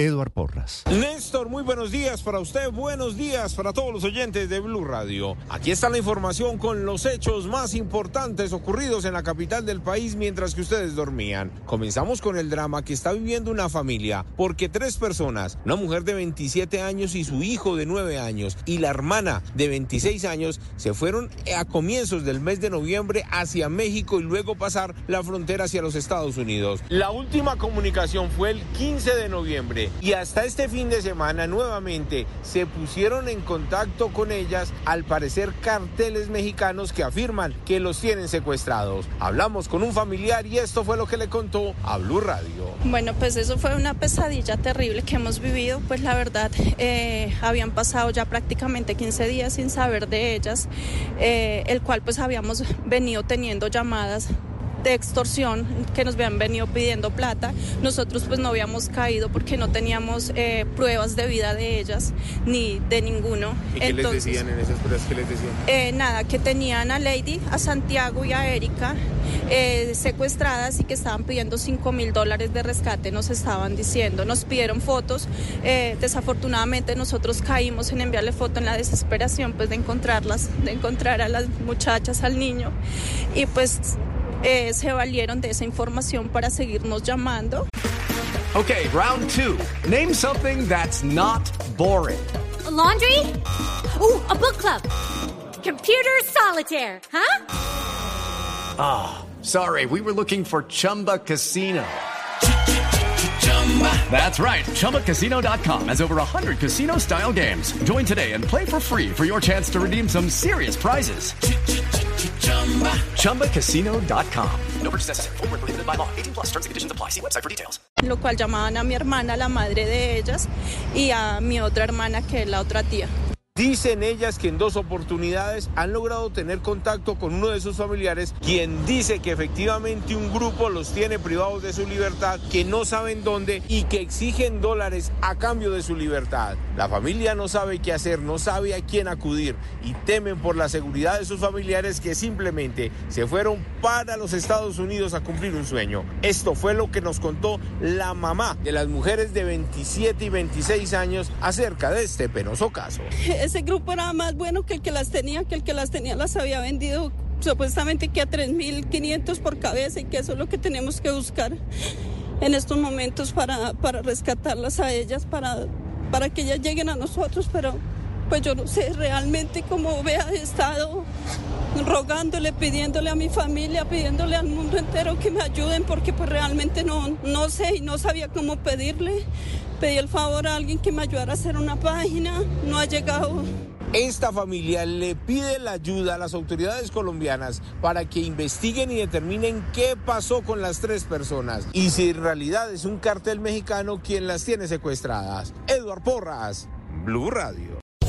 Eduard Porras. Néstor, muy buenos días para usted, buenos días para todos los oyentes de Blue Radio. Aquí está la información con los hechos más importantes ocurridos en la capital del país mientras que ustedes dormían. Comenzamos con el drama que está viviendo una familia porque tres personas, una mujer de 27 años y su hijo de 9 años y la hermana de 26 años se fueron a comienzos del mes de noviembre hacia México y luego pasar la frontera hacia los Estados Unidos. La última comunicación fue el 15 de noviembre y hasta este fin de semana nuevamente se pusieron en contacto con ellas, al parecer carteles mexicanos que afirman que los tienen secuestrados. Hablamos con un familiar y esto fue lo que le contó a Blue Radio. Bueno, pues eso fue una pesadilla terrible que hemos vivido, pues la verdad eh, habían pasado ya prácticamente 15 días sin saber de ellas, eh, el cual pues habíamos venido teniendo llamadas de extorsión que nos habían venido pidiendo plata. Nosotros pues no habíamos caído porque no teníamos eh, pruebas de vida de ellas ni de ninguno. ¿Y qué les decían en esas pruebas? ¿Qué les decían? Eh, nada, que tenían a Lady, a Santiago y a Erika eh, secuestradas y que estaban pidiendo 5 mil dólares de rescate, nos estaban diciendo. Nos pidieron fotos. Eh, desafortunadamente nosotros caímos en enviarle foto en la desesperación pues de encontrarlas, de encontrar a las muchachas, al niño. Y pues eh, se valieron de esa información para seguirnos llamando. Okay, round two. Name something that's not boring. A laundry? Ooh, a book club. Computer solitaire, huh? Ah, sorry, we were looking for Chumba Casino. That's right. ChumbaCasino.com has over 100 casino style games. Join today and play for free for your chance to redeem some serious prizes. ChumbaCasino.com. No purchase necessary. Void were prohibited by law. 18 plus terms and conditions apply. See website for details. Lo cual llamaban a mi hermana, la madre de ellas, y a mi otra hermana, que es la otra tía. Dicen ellas que en dos oportunidades han logrado tener contacto con uno de sus familiares, quien dice que efectivamente un grupo los tiene privados de su libertad, que no saben dónde y que exigen dólares a cambio de su libertad. La familia no sabe qué hacer, no sabe a quién acudir y temen por la seguridad de sus familiares que simplemente se fueron para los Estados Unidos a cumplir un sueño. Esto fue lo que nos contó la mamá de las mujeres de 27 y 26 años acerca de este penoso caso. ese grupo era más bueno que el que las tenía, que el que las tenía las había vendido supuestamente que a 3.500 por cabeza y que eso es lo que tenemos que buscar en estos momentos para, para rescatarlas a ellas, para, para que ellas lleguen a nosotros, pero pues yo no sé realmente cómo vea he estado rogándole, pidiéndole a mi familia, pidiéndole al mundo entero que me ayuden porque pues realmente no, no sé y no sabía cómo pedirle. Pedí el favor a alguien que me ayudara a hacer una página, no ha llegado. Esta familia le pide la ayuda a las autoridades colombianas para que investiguen y determinen qué pasó con las tres personas y si en realidad es un cartel mexicano quien las tiene secuestradas. Eduard Porras, Blue Radio.